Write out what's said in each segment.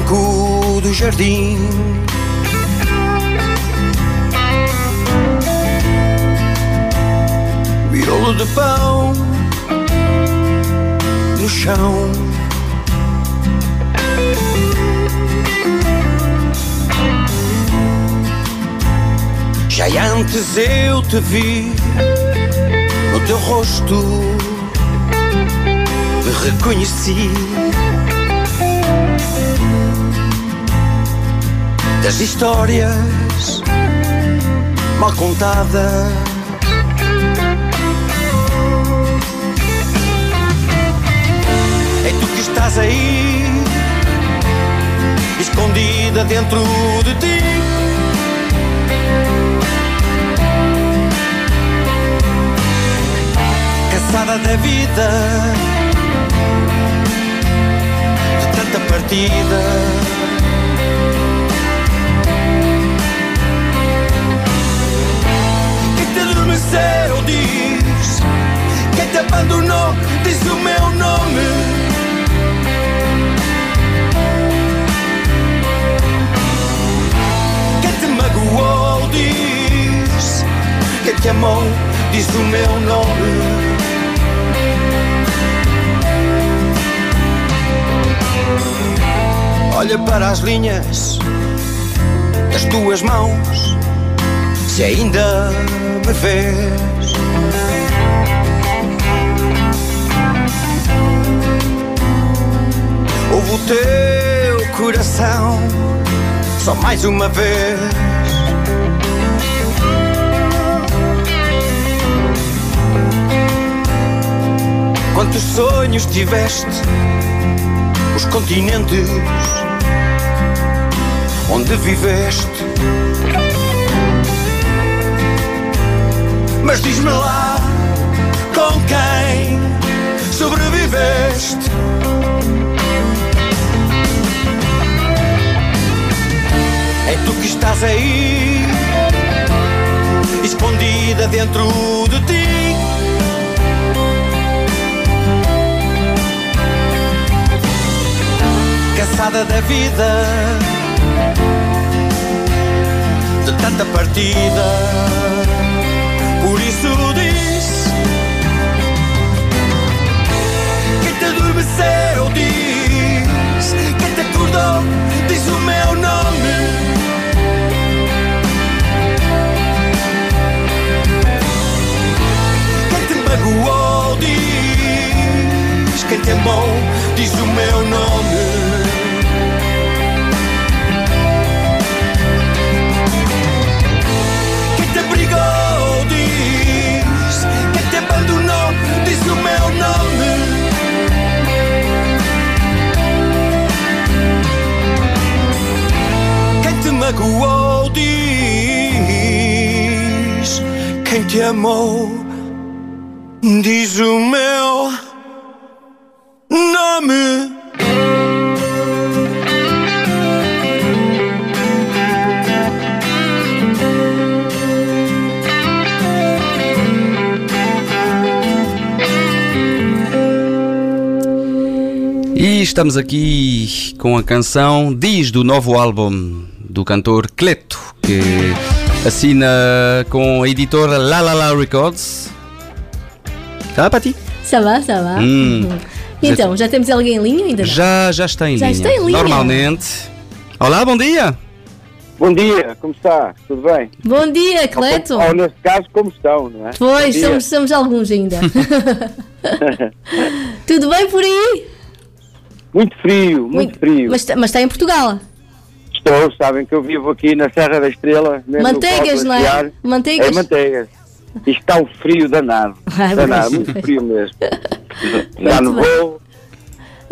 banco do jardim. Virolo de pão no chão. Já antes eu te vi no teu rosto, me reconheci. Das histórias mal contadas. É tu que estás aí, escondida dentro de ti. Cansada da vida, de tanta partida. Te adormeceu diz, quem te abandonou diz o meu nome. Quem te magoou diz, quem te amou diz o meu nome. Olha para as linhas das tuas mãos, se ainda me vês. Ouve o teu coração só mais uma vez. Quantos sonhos tiveste, os continentes onde viveste. Mas diz-me lá com quem sobreviveste. É tu que estás aí, escondida dentro de ti. Cansada da vida, de tanta partida. Quem te adormeceu diz Quem te acordou diz o meu nome amou diz o meu nome. E estamos aqui com a canção Diz do novo álbum do cantor Cleto, que assina com a editora La La La Records. Tá, Pati? Ça va, ça va. Hum. Então, já temos alguém em linha ainda? não? Já, já está em Já linha. está em linha. Normalmente. Olá, bom dia. Bom dia, como está? Tudo bem? Bom dia, Cleto. Ou, neste caso, como estão, não é? Pois, somos, somos alguns ainda. Tudo bem por aí? Muito frio, muito, frio. Mas, mas está em Portugal. Estou, sabem que eu vivo aqui na Serra da Estrela. mesmo no Manteigas, não é? Manteigas. É manteigas. E está um frio danado. Ai, danado, muito frio mesmo. Já Muito nevou.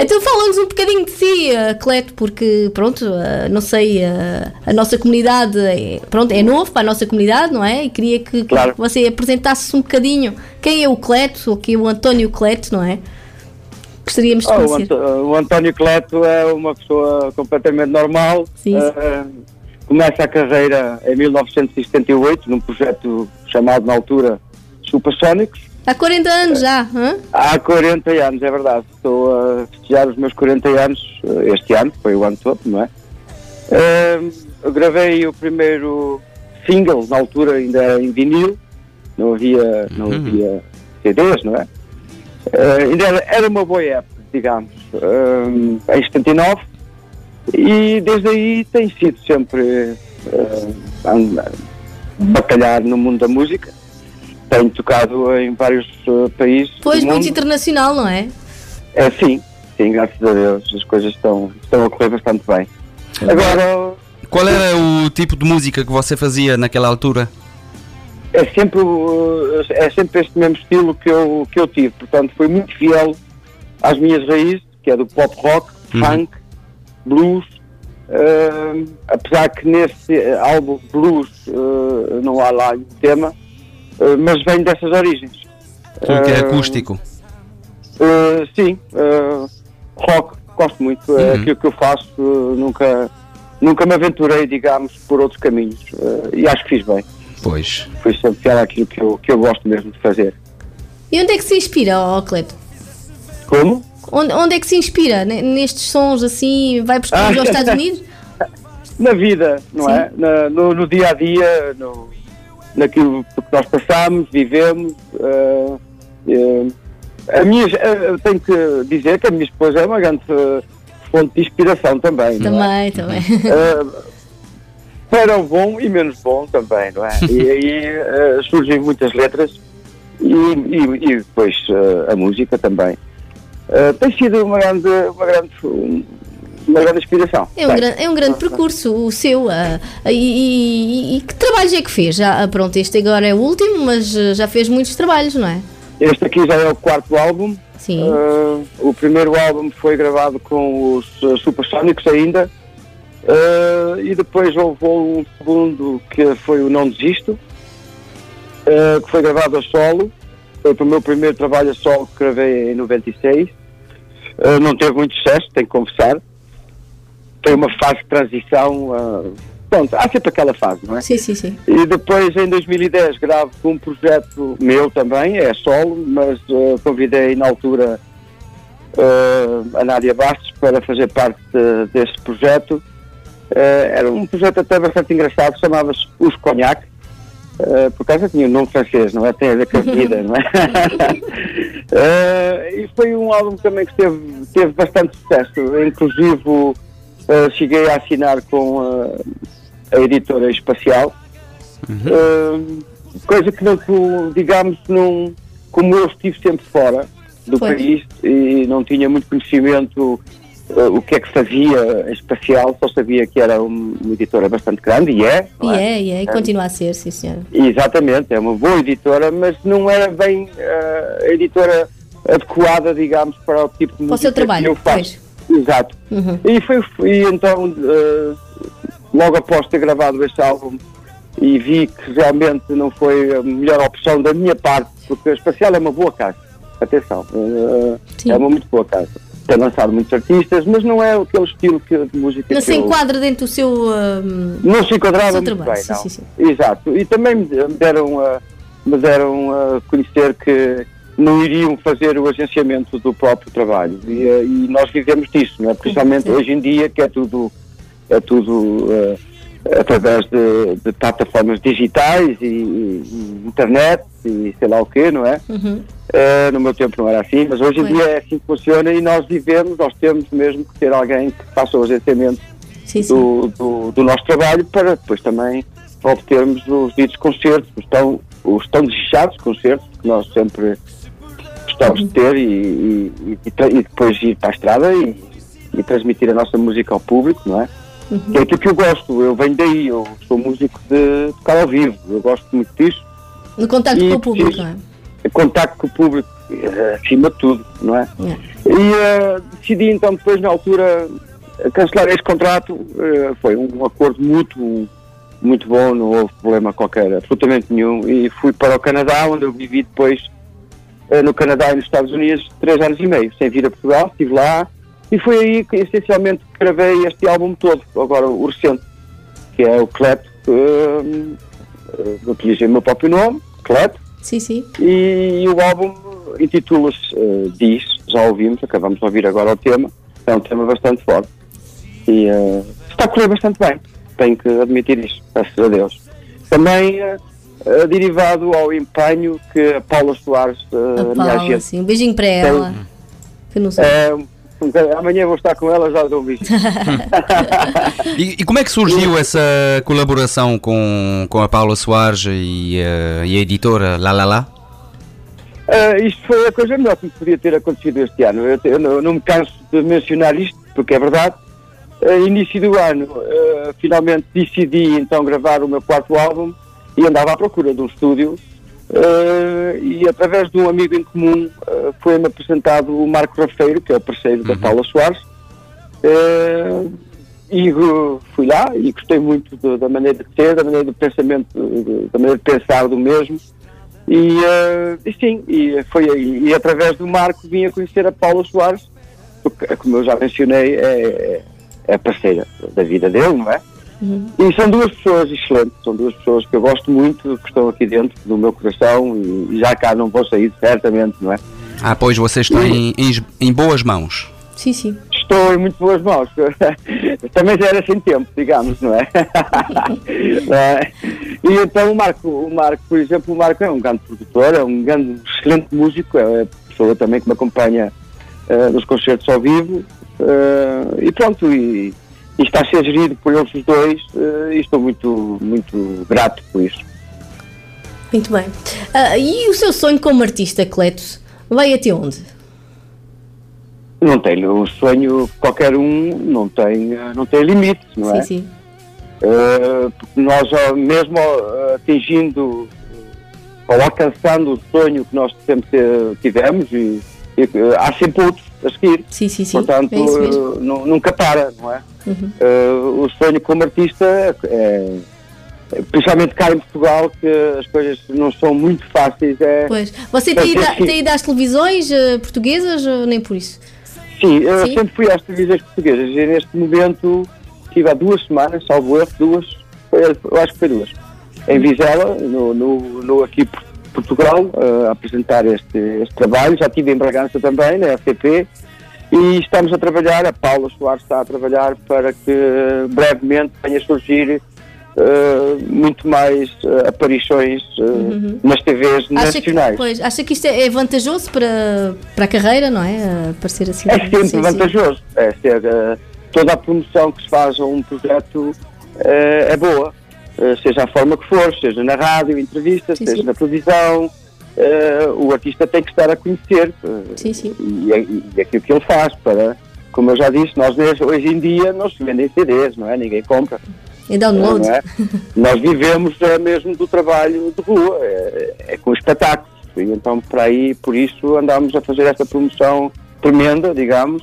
Então fala-nos um bocadinho de si, eh, Cleto, porque, pronto, eh, não sei, eh, a nossa comunidade é, pronto, é novo para a nossa comunidade, não é? E queria que, que Claro. você apresentasse um bocadinho quem é o Cleto, ou quem é o António Cleto, não é? Gostaríamos de Oh, o, conhecer. Anto- o António Cleto é uma pessoa completamente normal. Sim. Ah, começa a carreira em 1978 num projeto chamado na altura Supersónicos. Há 40 anos já, hã? Há 40 anos, é verdade. Estou a festejar os meus 40 anos eh, este ano, foi o ano todo, não é? Ahm, eu gravei o primeiro single, na altura ainda era em vinil, não havia, não havia CDs, não é? Ainda era, era uma boa época, digamos, ahm, em 79, e desde aí tem sido sempre a batalhar no mundo da música. Tenho tocado em vários ah, países. Pois, muito mundo. internacional, não é? É, sim, sim, graças a Deus, as coisas estão, estão a correr bastante bem. Agora, Qual era o tipo de música que você fazia naquela altura? É sempre, o- é sempre este mesmo estilo que eu, que eu tive, portanto, foi muito fiel às minhas raízes, que é do pop rock, Uhum. funk, blues. Ahm, apesar que nesse eh, álbum blues eh, não há lá tema, eh, mas vem dessas origens. Tudo que é acústico. Uh, sim, uh, rock, gosto muito. É Uhum. aquilo que eu faço, uh, nunca, nunca me aventurei, digamos, por outros caminhos. Uh, e acho que fiz bem. Pois. Fui sempre fiel àquilo que eu, que eu gosto mesmo de fazer. E onde é que se inspira, ó Cleto? Como? Onde, onde é que se inspira? Nestes sons assim? Vai buscar Ah. aos Estados Unidos? Na vida, não Sim. é? Na- no, no dia a dia, no, naquilo que nós passamos, vivemos. uh, uh, a minha, uh, eu tenho que dizer que a minha esposa é uma grande fonte de inspiração também. não é? Também, também. Uh, para o bom e menos bom também, não é? E aí uh, surgem muitas letras e, e- e depois uh, a música também. Uh, tem sido uma grande, uma grande, uma grande inspiração. É um, Tem. gran- é um grande percurso o seu. e, e- que trabalhos é que fez? Já, ah, pronto, este agora é o último, mas já fez muitos trabalhos, não é? Este aqui já é o quarto álbum. Sim. O primeiro álbum foi gravado com os Supersónicos ainda. Uh, e depois houve um segundo que foi o Não Desisto, uh, que foi gravado a solo. Foi o meu primeiro trabalho a solo que gravei em 96. Uh, não teve muito sucesso, tenho que confessar. Foi uma fase de transição. uh, pronto, há sempre aquela fase, não é? Sim, sim, sim. E depois, em 2010, gravo com um projeto meu também, é solo, mas convidei na altura a Nádia Bastos para fazer parte desse projeto. Eh, era um projeto até bastante engraçado, chamava-se Os Cognac. Eh, por causa tinha um nome francês, não é? Tem a ver com a vida, não é? Eh, e foi um álbum também que teve, teve bastante sucesso. Inclusive, eh, cheguei a assinar com a editora espacial. Uh, coisa que, não, que, digamos, não, como eu estive sempre fora do Pois. país e não tinha muito conhecimento uh, o que é que fazia em espacial, só sabia que era um- uma editora bastante grande e é. E não é, e é, e continua a ser, sim, senhora. Exatamente, é uma boa editora, mas não era bem uh, a editora adequada, digamos, para o tipo de Para o seu música que trabalho, eu faço. Exato. Uhum. E foi e então, uh, logo após ter gravado este álbum e vi que realmente não foi a melhor opção da minha parte, porque a Espacial é uma boa casa. Atenção, uh, é uma muito boa casa. Tem lançado muitos artistas, mas não é aquele estilo que, de música Não se eu- enquadra dentro do seu. ah, não se enquadrava muito trabalho, bem, sim, não. sim, sim. Exato. E também me deram, a, me deram a conhecer que não iriam fazer o agenciamento do próprio trabalho. E, eh, e nós vivemos disso, não é? Principalmente hoje em dia, que é tudo, é tudo eh, através de, de plataformas digitais e, e internet e sei lá o quê, não é? uhum. Eh, no meu tempo não era assim, mas hoje em dia é assim que funciona e nós vivemos, nós temos mesmo que ter alguém que faça o agenciamento Sim, sim. do, do, do nosso trabalho para depois também obtermos os ditos concertos, os tão, os tão desejados concertos que nós sempre gostamos de ter e, e, e depois ir para a estrada e transmitir a nossa música ao público, não é? Que é aquilo que eu gosto, eu venho daí, eu sou músico de tocar ao vivo, eu gosto muito disso, No contacto E com o público, não é? contacto com o público eh, acima de tudo, não é? É. E eh, decidi então depois na altura cancelar este contrato, eh, foi um acordo mútuo muito bom, não houve problema qualquer, absolutamente nenhum, e fui para o Canadá, onde eu vivi depois no Canadá e nos Estados Unidos três anos e meio, sem vir a Portugal, estive lá, e foi aí que essencialmente gravei este álbum todo, agora o recente, que é o Cleto, eh, eh, utilizei o meu próprio nome, Cleto, Sim, sim. E, o álbum intitula-se uh, Diz, já ouvimos, acabamos de ouvir agora o tema, é um tema bastante forte e uh, está a correr bastante bem, tenho que admitir isso, graças a Deus. Também uh, derivado ao empenho que a Paula Soares, a minha agente, sim. um beijinho para ela. Que não sei. Amanhã vou estar com ela, já dou um bicho. e, e, como é que surgiu essa colaboração com, com a Paula Soares e, uh, e a editora La La La? Uh, isto foi a coisa melhor que me podia ter acontecido este ano. Eu, eu, não, eu não, me canso de mencionar isto, porque é verdade. Uh, início do ano, finalmente decidi então gravar o meu quarto álbum e andava à procura de um estúdio Uh, e através de um amigo em comum uh, foi-me apresentado o Marco Rafeiro, que é o parceiro uhum. da Paula Soares. Uh, e fui lá e gostei muito de, da maneira de ser, da maneira de pensamento, de, da maneira de pensar do mesmo. E, e sim, e foi aí. E através do Marco vim a conhecer a Paula Soares, porque, como eu já mencionei, é, é a parceira da vida dele, não é? Uhum. E são duas pessoas excelentes, são duas pessoas que eu gosto muito, que estão aqui dentro do meu coração e, já cá não vou sair, certamente, não é? Ah, pois vocês estão em, em, em boas mãos. Sim, sim. Estou em muito boas mãos. Também já era sem tempo, digamos, não é? é? E então o Marco, o Marco, por exemplo, o Marco é um grande produtor, é um grande, excelente músico, é a pessoa também que me acompanha uh, nos concertos ao vivo. Uh, e pronto, e e está a ser gerido por eles os dois uh, e estou muito, muito grato por isso. Muito bem. Uh, e o seu sonho como artista, Cletos, vai até onde? Não tenho. O sonho, qualquer um, não tem, não tem limites, não é? Sim, sim. Uh, porque nós, mesmo atingindo ou alcançando o sonho que nós sempre tivemos, e, e há sempre outros a seguir. Sim, sim, sim. Portanto, é nunca para, não é? Uhum. Uh, o sonho como artista é, é, principalmente cá em Portugal, que as coisas não são muito fáceis. É, pois. Você tem ido, tem ido às televisões uh, portuguesas ou nem por isso? Sim, eu Sim? sempre fui às televisões portuguesas e neste momento estive há duas semanas, salvo erro, duas, eu acho que foi duas, em Vizela, no, no, no aqui Portugal, uh, a apresentar este, este trabalho. Já estive em Bragança também, na FTP, e estamos a trabalhar, a Paula Soares está a trabalhar para que brevemente venha a surgir uh, muito mais uh, aparições uh, uhum. nas TVs acha nacionais. Que, pois, acha que isto é, é, vantajoso para, para a carreira, não é? Aparecer assim? É sempre sim, vantajoso. É ser, toda a promoção que se faz a um projeto é boa, seja a forma que for, seja na rádio, entrevista, sim, seja na televisão uh, o artista tem que estar a conhecer uh, sim, sim. E, e, e aquilo que ele faz para, como eu já disse, nós hoje em dia não se vendem CDs, não é? Ninguém compra. E download. É? nós vivemos é, mesmo do trabalho de rua, é, é com espetáculos. E então, por aí, por isso, andamos a fazer esta promoção tremenda, digamos,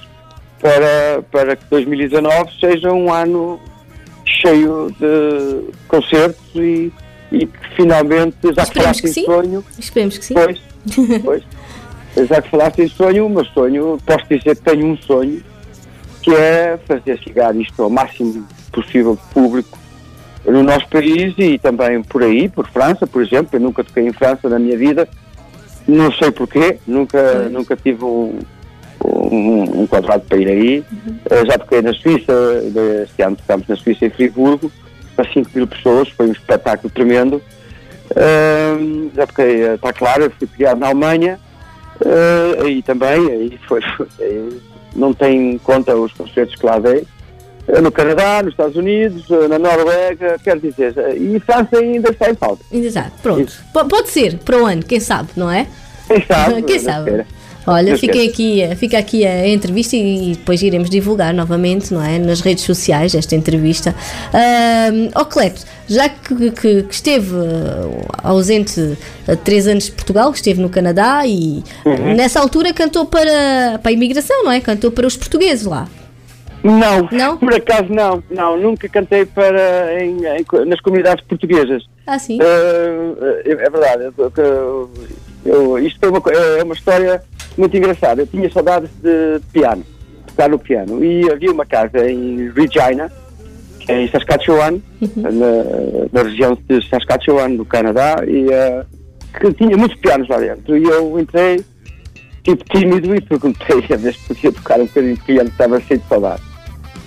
para, para que 2019 seja um ano cheio de concertos e, e que finalmente, já que falaste em sonho. Esperemos que sim. Pois, pois. já que falaste em sonho, o meu sonho, posso dizer que tenho um sonho, que é fazer chegar isto ao máximo possível de público no nosso país e também por aí, por França, por exemplo. Eu nunca toquei em França na minha vida, não sei porquê, nunca, nunca tive um, um, um quadrado para ir aí. Uhum. Já toquei na Suíça, este ano tocámos na Suíça, em Friburgo para 5 mil pessoas, foi um espetáculo tremendo. Uh, já porque está claro, fui criado na Alemanha, uh, aí também, aí foi, aí não tem conta os concertos que lá dei. No Canadá, nos Estados Unidos, na Noruega, quero dizer, e França ainda está em falta. Exato, pronto. Pode ser para o ano, quem sabe, não é? Quem sabe? quem sabe? Olha, fica aqui, fica aqui a entrevista e depois iremos divulgar novamente, não é? Nas redes sociais esta entrevista. Uh, oh, Cleto, já que, que, que, esteve uh, ausente há três anos de Portugal, esteve no Canadá e uhum. nessa altura cantou para, para a imigração, não é? Cantou para os portugueses lá. Não, não, por acaso não, não, nunca cantei para em, em, nas comunidades portuguesas. Ah, sim? Uh, é, verdade, eu, eu, isto é uma, é uma história muito engraçado. Eu tinha saudades de piano, tocar no piano. E havia uma casa em Regina, que é em Saskatchewan, uhum. na, na, região de Saskatchewan, no Canadá, e uh, que tinha muitos pianos lá dentro. E eu entrei, tipo tímido, e perguntei a vez que podia tocar um bocadinho de piano, estava cheio de saudade.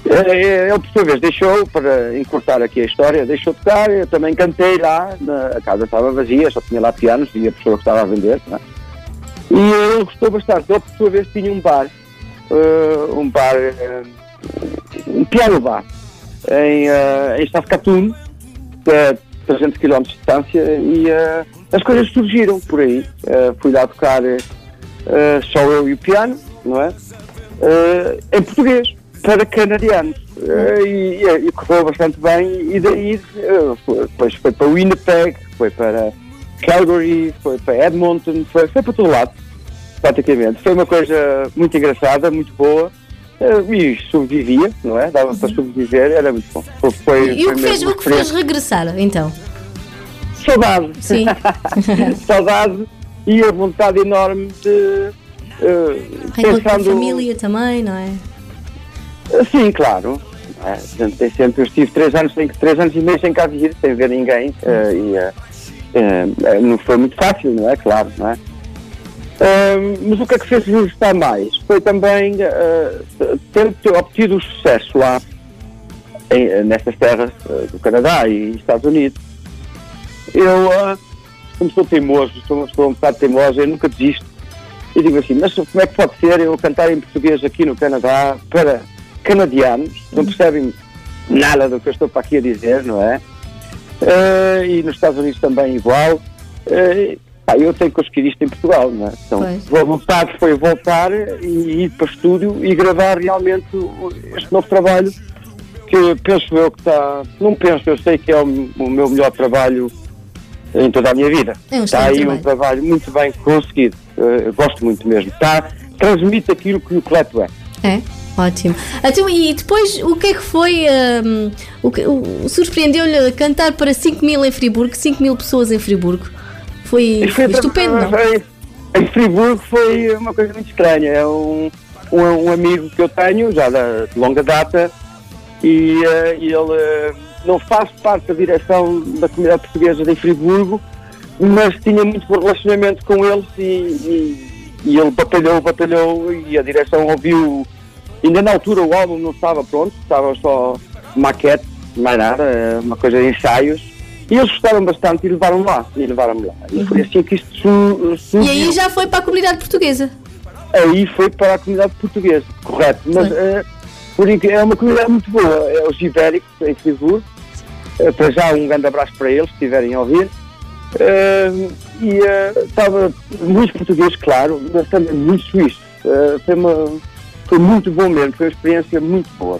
Eh, Ele, por sua vez, deixou, para encurtar aqui a história, deixou tocar, eu também cantei lá, na, a casa estava vazia, só tinha lá pianos e a pessoa que estava a vender, não é? E ele gostou bastante. Ele, por sua vez, tinha um bar, eh, um bar, eh, um piano bar, em, uh, em Saskatoon, é 300 km de distância, e as coisas surgiram por aí. Fui lá tocar só eu e o piano, não é? Em português, para canadianos. E, e- e correu bastante bem, e daí depois foi para Winnipeg, foi para Calgary, foi para Edmonton, foi, foi para todo lado, praticamente. Foi uma coisa muito engraçada, muito boa. eh, E sobrevivia, não é? Dava para sobreviver, era muito bom. Foi, foi, E o que, fez, o que fez regressar, então? Saudade. Sim. Saudade e a vontade enorme de. eh, a pensando. família também, não é? Sim, claro. É, sempre, eu estive três anos, três anos e meio sem cá vir, sem ver ninguém. eh, e eh, eh, não foi muito fácil, não é? Claro, não é? Eh, mas o que é que fez gostar mais? Foi também eh, ter, ter obtido o sucesso lá, em, nestas terras do Canadá e Estados Unidos. Eu, ah, como sou teimoso, sou pessoa um bocado teimosa, eu nunca desisto. E digo assim, mas como é que pode ser eu cantar em português aqui no Canadá para canadianos, não percebem nada do que eu estou para aqui a dizer, não é? Eh, e nos Estados Unidos também igual. Eh, pá, eu tenho que isto em Portugal, não é? Então, Pois. a vontade foi voltar e ir para o estúdio e gravar realmente o- este novo trabalho que penso eu que está. Não penso, eu sei que é o, o meu melhor trabalho em toda a minha vida. É um está aí excelente um trabalho muito bem conseguido. Eu gosto muito mesmo. Está, transmite aquilo que o Cleto é. É? Ótimo. Então, e depois, o que é que foi. hum, o que, o, surpreendeu-lhe cantar para 5 mil em Friburgo, 5 mil pessoas em Friburgo? Foi, foi estupendo, não? foi- Em Friburgo foi uma coisa muito estranha. É um, um, um amigo que eu tenho, já de longa data, e eh, ele eh, não faz parte da direção da comunidade portuguesa de Friburgo, mas tinha muito bom relacionamento com eles e, e- e ele batalhou, batalhou e a direção ouviu. Ainda na altura o álbum não estava pronto, estava só maquete, mais nada, eh, uma coisa de ensaios. E eles gostaram bastante e levaram lá, e levaram-me lá. E foi assim que isto su- surgiu. E aí já foi para a comunidade portuguesa. Aí foi para a comunidade portuguesa, correto. Mas eh, por é uma comunidade muito boa. É os ibéricos em Friburgo. Eh, para já um grande abraço para eles, se estiverem a ouvir. E estava muito português, claro, mas também muito suíço. Eh, foi, uma, foi muito bom mesmo, foi uma experiência muito boa.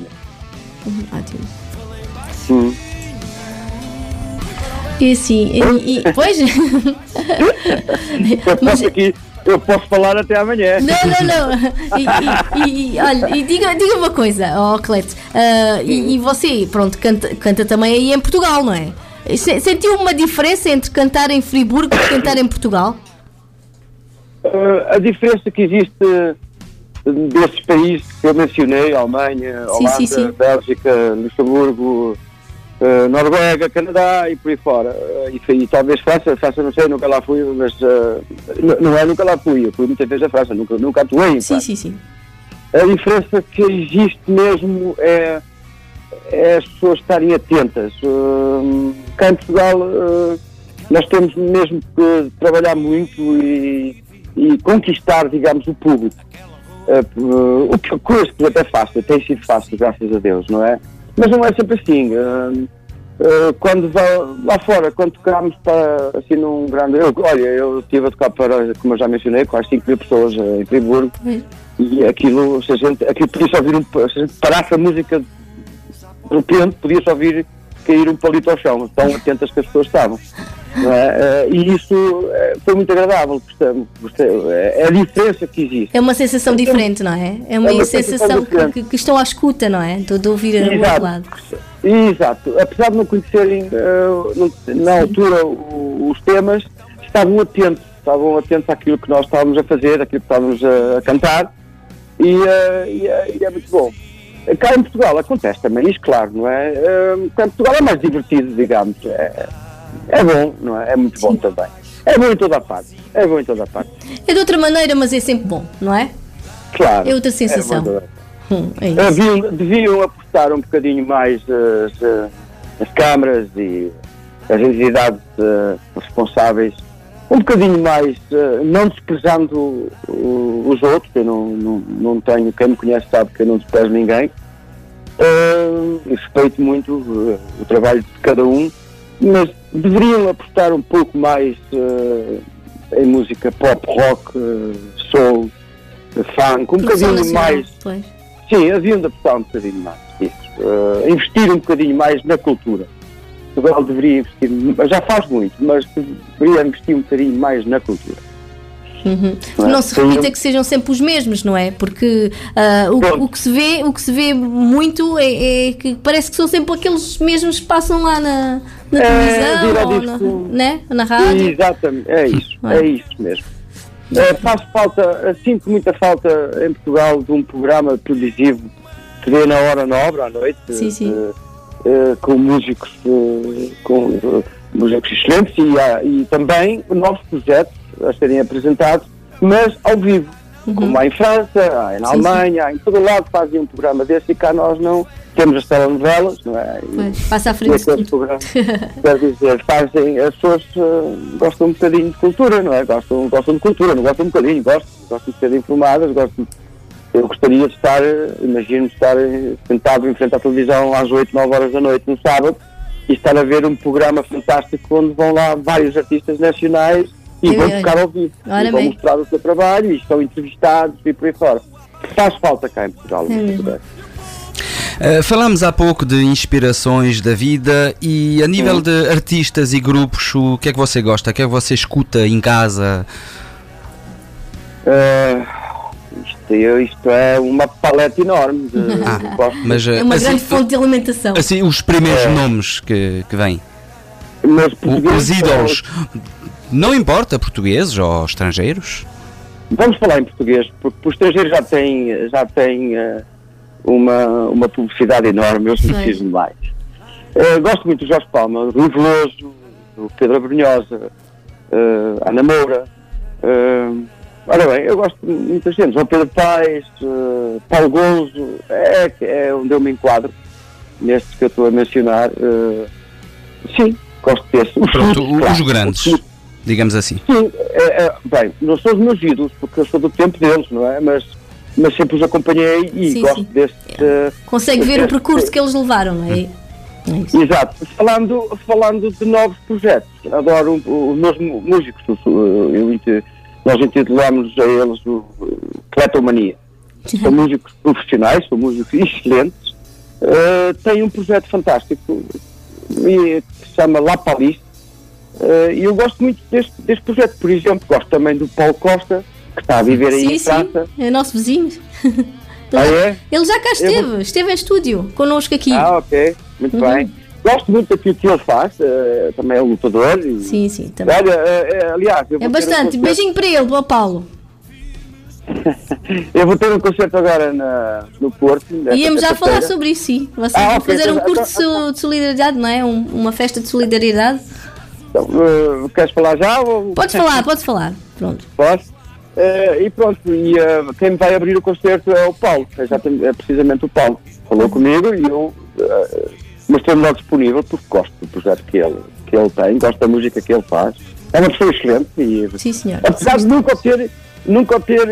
Mesmo. Ótimo. Sim. E assim, e, e pois. Eu posso aqui, eu posso falar até amanhã. Não, não, não. E, e- olha, e diga, diga uma coisa, ó Cleto. ah, e, você, pronto, canta, canta também aí em Portugal, não é? Se- Sentiu uma diferença entre cantar em Friburgo e cantar em Portugal? Eh, a diferença que existe desses países que eu mencionei, Alemanha, Sim, Holanda, sim, sim. Bélgica, Luxemburgo, eh, Noruega, Canadá e por aí fora. Eh, e, e talvez França, França não sei, nunca lá fui, mas n- não é nunca lá fui, eu fui muitas vezes a França, nunca, nunca atuei em Sim, França. sim, sim. A diferença que existe mesmo é, é as pessoas estarem atentas. Hum, cá em Portugal uh, nós temos mesmo que trabalhar muito e, e conquistar, digamos, o público. Uh, uh, o que com este até é fácil, tem sido fácil, graças a Deus, não é? Mas não é sempre assim. Hum, uh, quando vá lá fora, quando tocámos para assim num grande. Eu, olha, eu estive a tocar para, como eu já mencionei, quase 5 mil pessoas uh, em Friburgo. E aquilo, se a gente, aquilo podia-se ouvir um, se a gente parasse a música de repente, podia-se ouvir cair um palito ao chão, tão atentas que as pessoas estavam. É? Eh, E isso eh, foi muito agradável, gostei, gostei, é a diferença que existe. É uma sensação diferente, não é? É uma, É uma sensação sensação que, que, estão à escuta, não é? De, de ouvir o outro Exato. lado. Exato. Apesar de não conhecerem eh, na altura os temas, estavam atentos, estavam atentos àquilo que nós estávamos a fazer, àquilo que estávamos a, cantar, e, eh, e é- e é muito bom. Cá em Portugal acontece também isso, claro, não é? Eh, Cá em Portugal é mais divertido, digamos. É, é bom, não é? É muito bom também. É bom em toda a parte. É bom em toda a parte. É de outra maneira, mas é sempre bom, não é? Claro. É outra sensação. parte. Hum, é. Deviam, deviam apostar um bocadinho mais as, eh, as câmaras e as entidades eh, responsáveis, um bocadinho mais, eh, não desprezando os outros, eu não, não, não tenho, quem me conhece sabe que eu não desprezo ninguém, e respeito muito o trabalho de cada um, mas deveriam apostar um pouco mais eh, em música pop, rock, eh, soul, eh, funk, um Produção bocadinho mais pois. Sim, haviam de apostar um bocadinho mais investir um bocadinho mais na cultura. Portugal deveria investir, já faz muito, mas deveria investir um bocadinho mais na cultura. Uhum. Não é? Não se repita que sejam sempre os mesmos, não é? Porque ah, o, o que se vê, o que se vê muito é, é que parece que são sempre aqueles mesmos que passam lá na, na É, televisão ou na, né? na rádio. Exatamente, é isso, é? é isso mesmo. Eh, faz falta, eh, sinto muita falta em Portugal de um programa televisivo que dê na hora nobre à noite, Sim, sim. eh, eh, com músicos, eh, com eh, músicos excelentes e, e também novos projetos a serem apresentados, mas ao vivo, como há em França, há na Uhum. Sim, sim. Alemanha, há em todo lado fazem um programa desse e cá nós não temos as telenovelas, não é? E- Pois, passa à e frente tudo. programas, quer dizer, fazem, as pessoas eh, gostam um bocadinho de cultura, não é? Gostam, gostam de cultura, não gostam um bocadinho, gostam, gostam de ser informadas, gostam. Eu gostaria de estar, eh, imagino estar eh, sentado em frente à televisão às 8, 9 horas da noite no sábado e estar a ver um programa fantástico onde vão lá vários artistas nacionais e vão tocar ao vivo. E vão bem. mostrar o seu trabalho e são entrevistados e por aí fora. Faz falta cá em Portugal. É. Uh, falámos há pouco de inspirações da vida e a nível de artistas e grupos, o que é que você gosta? O que é que você escuta em casa? Ah, isto, isto é uma paleta enorme. De, Ah, gosto- Mas, uh, É uma assim, grande fonte de alimentação. assim, os primeiros É. nomes que, que vêm. os ídolos. Não importa, portugueses ou estrangeiros? Vamos falar em português, porque o estrangeiro já tem, já tem eh, uma, uma publicidade enorme, eu preciso de mais. Eh, gosto muito do Jorge Palma, do Rui Veloso, do Pedro Abrunhosa, eh, Ana Moura. eh, ora bem, eu gosto de muita gente, João Pedro Paes, eh, Paulo Gonzo, é, é onde eu me enquadro, nestes que eu estou a mencionar. sim, gosto desse. Os Pronto, frutos, o- claro, os grandes, frutos. Digamos assim. Sim, é, é, bem, não sou os meus ídolos, porque eu sou do tempo deles, não é? Mas, mas sempre os acompanhei e Sim, gosto sim. destes. eh, Consegue ver o percurso que eles levaram, não é? É isso. Exato. Falando, falando de novos projetos, adoro os meus músicos. os- eu nós intitulamos a eles o Cletomania. São músicos profissionais, são músicos excelentes. eh, têm um projeto fantástico e, que se chama La Paliste. Eh, e eu gosto muito deste, deste projeto. Por exemplo, gosto também do Paulo Costa, que está a viver aí Sim, em sim, França. é nosso vizinho. Ah, é? Ele já cá esteve, esteve em estúdio, connosco aqui. Ah, ok. Muito Uhum. bem. Gosto muito daquilo que ele faz. eh, também é lutador. E, Sim, sim, também. Olha, eh, eh, aliás, eu É um bastante. concerto, Beijinho para ele, do Paulo. eu vou ter um concerto agora na, no Porto. Íamos já falar sobre isso, sim. Vocês Ah, vão ok, fazer um então- curso de solidariedade, não é? Um- uma festa de solidariedade. Então, eh, queres falar já? Ou... Podes falar, podes falar. Pronto. Posso? Eh, e pronto, e eh, quem vai abrir o concerto é o Paulo, é, exatamente- é precisamente o Paulo. Falou comigo e eu uh, mostrei-me logo disponível porque gosto do projeto que ele, que ele tem, gosto da música que ele faz. É uma pessoa excelente e Sim, senhor. apesar de nunca o ter, nunca ter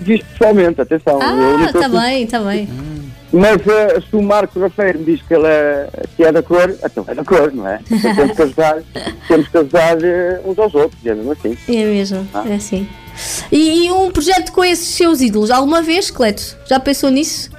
visto pessoalmente, atenção. Ah, nunca está bem, está bem. Mas eh, se o Marco Rafeiro me diz que ele é, que é da cor, então é da cor, não é? Então temos que ajudar, temos que ajudar eh, uns aos outros, é mesmo assim. É mesmo, Ah. é assim. E, e um projeto com esses seus ídolos, alguma vez, Cleto? Já pensou nisso?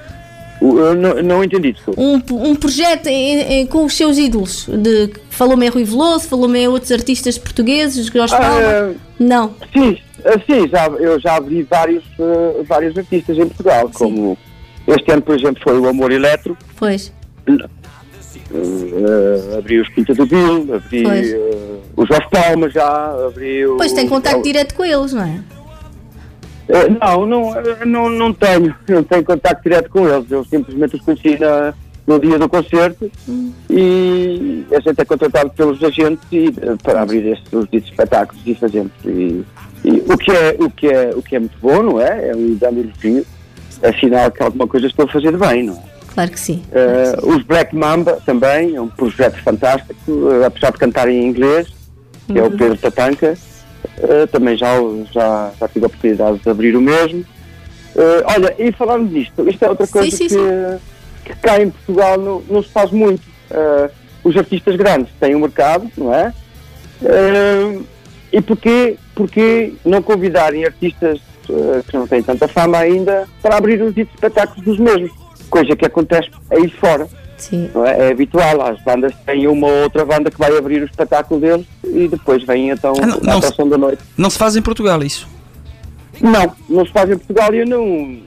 Eu não, não entendi, desculpa. Um, um projeto em- em- com os seus ídolos? De, falou-me em Rui Veloso, falou-me em outros artistas portugueses? Ah, Não. Sim, ah, sim já, eu já abri vários, ah, vários artistas em Portugal, como este ano, por exemplo, foi o Amor Eletro, Pois. ah, abri os Quinta do Bill, abri Pois. ah, o Jorge Palma já, abri o... Pois tem contacto o- direto com eles, não é? Ah, não, não, não, não tenho, não tenho contacto direto com eles, eu simplesmente os conheci na, no dia do concerto e a gente é contratado pelos agentes e, para abrir estes, os ditos espetáculos e fazemos. E, e o, que é, o, que é, o que é muito bom, não é? É um exame elogio, é sinal que alguma coisa estou a fazer bem, não é? Claro que sim. Uh, os Black Mamba também, é um projeto fantástico, uh, apesar de cantar em inglês, que é o Pedro Tatanca, uh, também já, já, já tive a oportunidade de abrir o mesmo. olha, e falando disto, isto é outra coisa sim, sim, que, sim. que cá em Portugal não, não se faz muito. os artistas grandes têm um mercado, não é? e porquê, porquê não convidarem artistas que não têm tanta fama ainda para abrir os ditos espetáculos dos mesmos? coisa que acontece aí fora. Sim. É? é? habitual, as bandas têm uma ou outra banda que vai abrir o espetáculo deles e depois vem então ah, não, a atração da noite. Não se faz em Portugal isso? Não, não se faz em Portugal e eu não.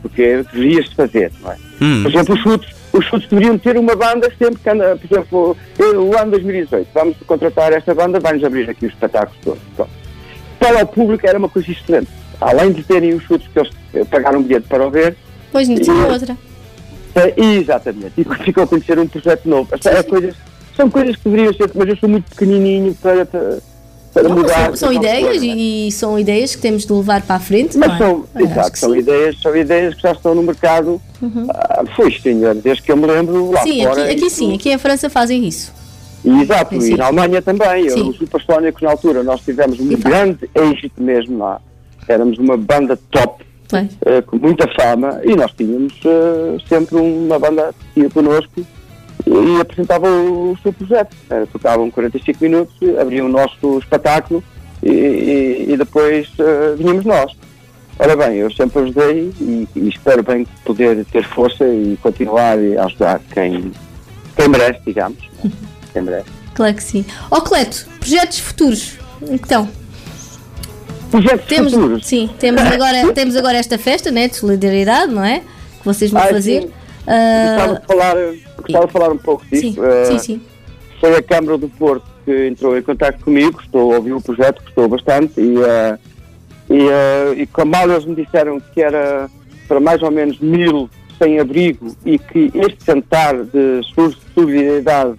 Porque deveria-se fazer, não é? Hum. Por exemplo, os chutes, os chutes deveriam ter uma banda sempre que anda, por exemplo, o ano 2018, vamos contratar esta banda, vai-nos abrir aqui os espetáculos todos. Pronto. Para o público era uma coisa excelente. Além de terem os chutes que eles pagaram um bilhete para o ver, Pois, não tinha outra. É, exatamente, e ficou a conhecer um projeto novo. É, coisas, são coisas que deveriam ser, mas eu sou muito pequenininho para, para, não, mudar. São, são ideias e são ideias que temos de levar para a frente. Mas é? são, é? exato, são ideias, são ideias que já estão no mercado. Uhum. Ah, foi, senhor, desde que eu me lembro lá sim, fora. Aqui, aqui sim, aqui em França fazem isso. Exato, e na Alemanha também. Sim. Os Supersónicos, na altura, nós tivemos um grande êxito mesmo lá. Éramos uma banda top uh, com muita fama, e nós tínhamos uh, sempre uma banda que ia connosco e, apresentava o, o seu projeto. Uh, tocavam 45 minutos, abriam o nosso espetáculo e, e, e depois vinhamos nós. Ora bem, eu sempre ajudei e, e, espero bem poder ter força e continuar a ajudar quem, quem merece, digamos. Quem merece. Claro que sim. Ó oh, Cleto, projetos futuros, então? projetos temos, futuros. Sim, temos agora, temos agora esta festa né, de solidariedade, não é? Que vocês vão fazer. Sim. Uh... Gostava, de falar, gostava de falar um pouco disso. Sim, uh, sim, sim. Foi a Câmara do Porto que entrou em contato comigo, estou a ouvir o projeto, gostou bastante e, uh, e, uh, e como mal eles me disseram que era para mais ou menos mil sem abrigo e que este jantar de solidariedade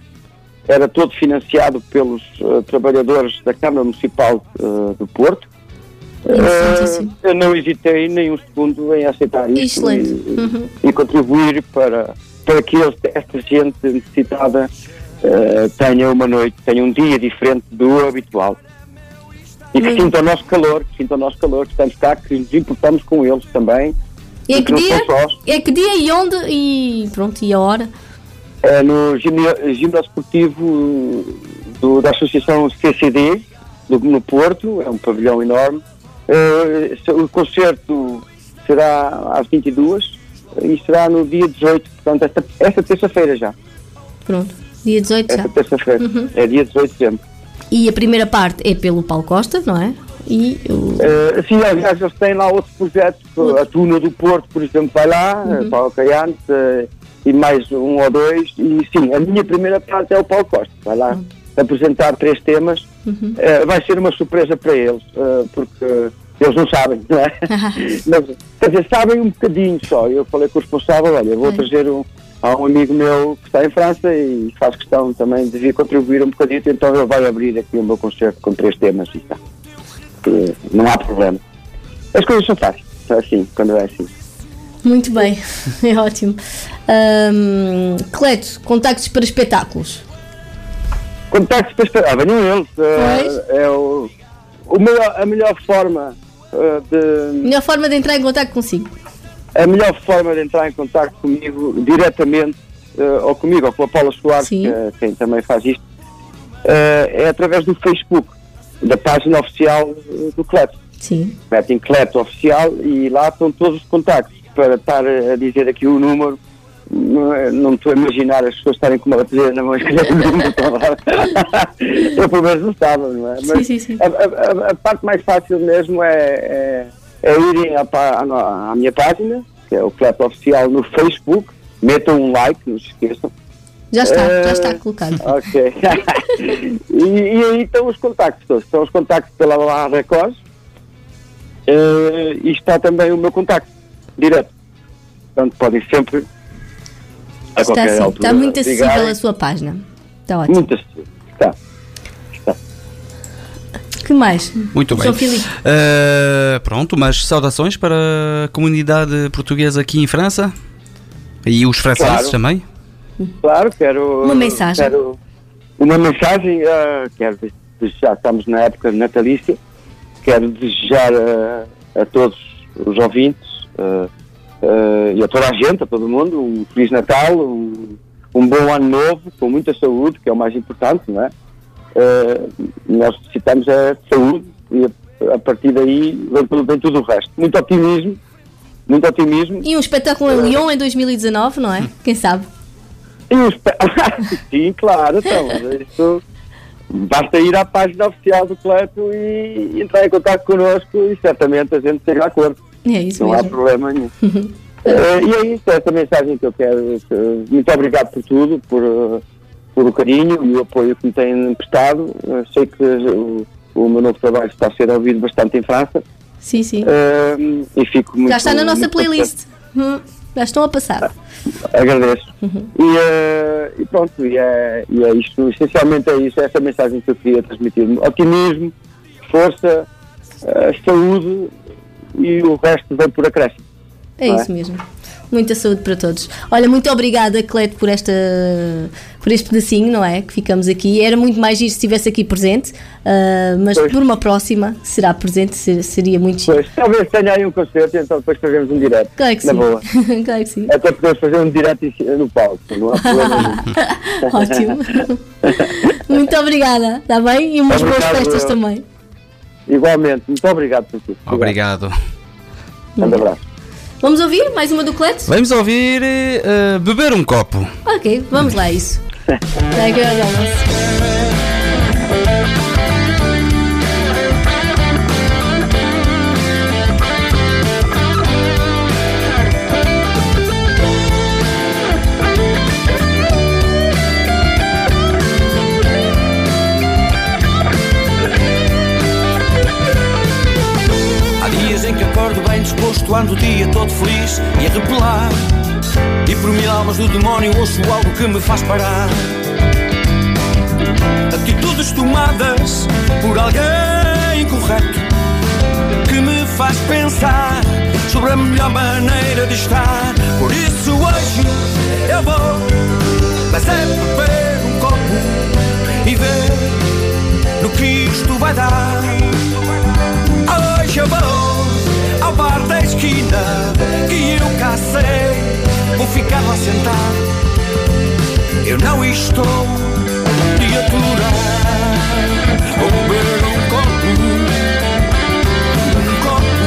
era todo financiado pelos uh, trabalhadores da Câmara Municipal uh, do Porto. Uh, eu não hesitei nem um segundo em aceitar isso e, uhum. e, contribuir para, para que esta gente necessitada tenha uma noite, tenha um dia diferente do habitual. E que sinta o nosso calor, que sinta o nosso calor, que estamos cá, que nos importamos com eles também. E é que, dia? É que dia e onde? E pronto, e a hora? É no ginásio esportivo do, da Associação CCD, do, no Porto, é um pavilhão enorme. Uh, o concerto será às 22 e será no dia 18, portanto, esta, esta terça-feira já. Pronto, dia 18 esta já. terça-feira, uhum. é dia 18 de dezembro. E a primeira parte é pelo Paulo Costa, não é? E o... Uh, sim, aliás, eles têm lá outros projetos, a Tuna do Porto, por exemplo, vai lá, uhum. Paulo Caiante, uh, e mais um ou dois, e sim, a minha primeira parte é o Paulo Costa, vai lá. Uhum apresentar três temas. Uhum. Uh, vai ser uma surpresa para eles, uh, porque eles não sabem, não é? Mas, quer dizer, sabem um bocadinho só. Eu falei com o responsável, olha, vou é. trazer um, a um amigo meu que está em França e faz questão também de vir contribuir um bocadinho, então ele vai abrir aqui o meu concerto com três temas e está. Não há problema. As coisas são fáceis, é assim, quando é assim. Muito bem, é ótimo. Um, Cleto, contactos para espetáculos. Contactos para espetáculos, ah, venham eles. Uh, é o, o melhor, a melhor forma uh, de. Melhor forma de entrar em contato consigo. A melhor forma de entrar em contato comigo diretamente, uh, ou comigo, ou com a Paula Soares, que é quem também faz isto, é através do Facebook, da página oficial do Cleto. Sim. Metem Cleto Oficial e lá estão todos os contactos para estar a dizer aqui o número não, estou a imaginar as pessoas estarem com uma bateria na mão e escrever Eu pelo menos não estava, não é? Mas sim, sim, sim. A, a, a, parte mais fácil mesmo é, é, é irem à, à, à, minha página, que é o Cleto Oficial no Facebook, metam um like, não se esqueçam. Já está, uh, já está colocado. Ok. e, e, aí estão os contactos todos. Estão os contactos pela Barra Records uh, e está também o meu contacto direto. Portanto, podem sempre a Está, qualquer assim, altura. está muito acessível ligarem. a sua página. Está ótimo. Muito acessível. Está. Está. que mais? Muito bem. Uh, pronto, mas saudações para a comunidade portuguesa aqui em França e os franceses Claro. também. Claro, quero. Uma mensagem. Quero uma mensagem. ah, quero desejar, estamos na época natalícia. Quero desejar ah, a todos os ouvintes e a toda a gente, a todo mundo, um Feliz Natal, um, um bom ano novo, com muita saúde, que é o mais importante, não é? Ah, nós necessitamos é de saúde e a, a partir daí vem, tudo- vem tudo o resto. Muito otimismo, muito otimismo. E um espetáculo em Lyon em 2019, não é? Quem sabe? Pe- Sim, claro, então, isso basta ir à página oficial do Cleto e entrar em contato connosco e certamente a gente chega a acordo. É isso Não há mesmo. problema nenhum. Eh, e é isso, essa mensagem que eu quero. que- muito obrigado por tudo, por, por o carinho e o apoio que me têm prestado. Eh, sei que o, o meu novo trabalho está a ser ouvido bastante em França Sim, sim. eh, e fico muito. Já está na nossa playlist. Hum, Já estão a passar. Agradeço. Uhum. E, e pronto, e é, e é isto, essencialmente é isso, é essa mensagem que eu queria transmitir. Otimismo, força, saúde e o resto vem por acréscimo. É é? isso mesmo. Muita saúde para todos. Olha, muito obrigada, Cleto, por, esta, por este pedacinho, não é? Que ficamos aqui. Era muito mais giro se estivesse aqui presente, ah, mas Pois. por uma próxima será presente, ser- seria muito giro. Pois, talvez tenha aí um concerto e então depois fazemos um direto. Claro que na sim. boa. claro que sim. Até podemos fazer um direto no palco, não há problema. Ótimo. muito obrigada, está bem? E umas boas festas eu. também. Igualmente, muito obrigado por tudo. Obrigado. Um grande abraço. Vamos ouvir mais uma do Cleto? Vamos ouvir eh, Beber um Copo. Ok, vamos lá, isso. You disposto, ando o dia todo feliz e a repelar. E por mil almas do demónio ouço algo que me faz parar. Atitudes tomadas por alguém correto que me faz pensar sobre a melhor maneira de estar. Por isso hoje Eu não estou de aturar. Vou beber um copo. Um copo.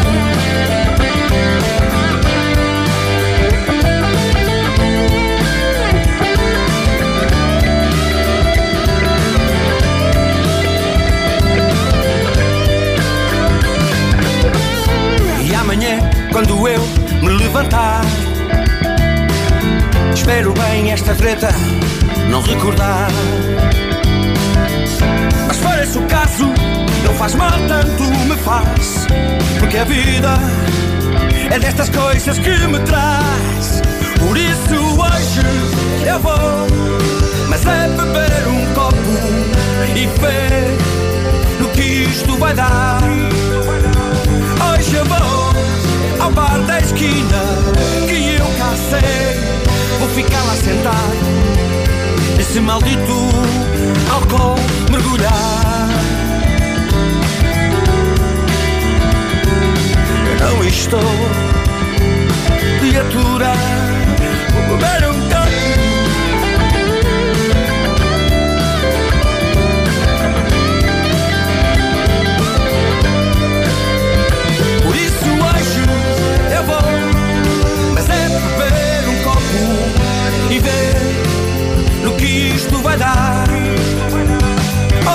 E amanhã, quando eu me levantar, espero bem esta treta não recordar. Mas esse o caso, não faz mal, tanto me faz. Porque a vida é destas coisas que me traz. Por isso hoje eu vou, mas é beber um copo e ver nesse maldito álcool mergulhar. Eu não estou de aturar. Vou beber vai dar.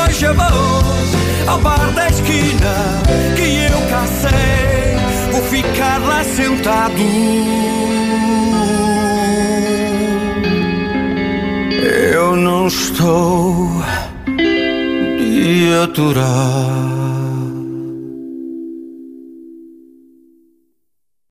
Hoje eu vou ao bar da esquina que eu cá sei, vou ficar lá sentado. Eu não estou de aturar.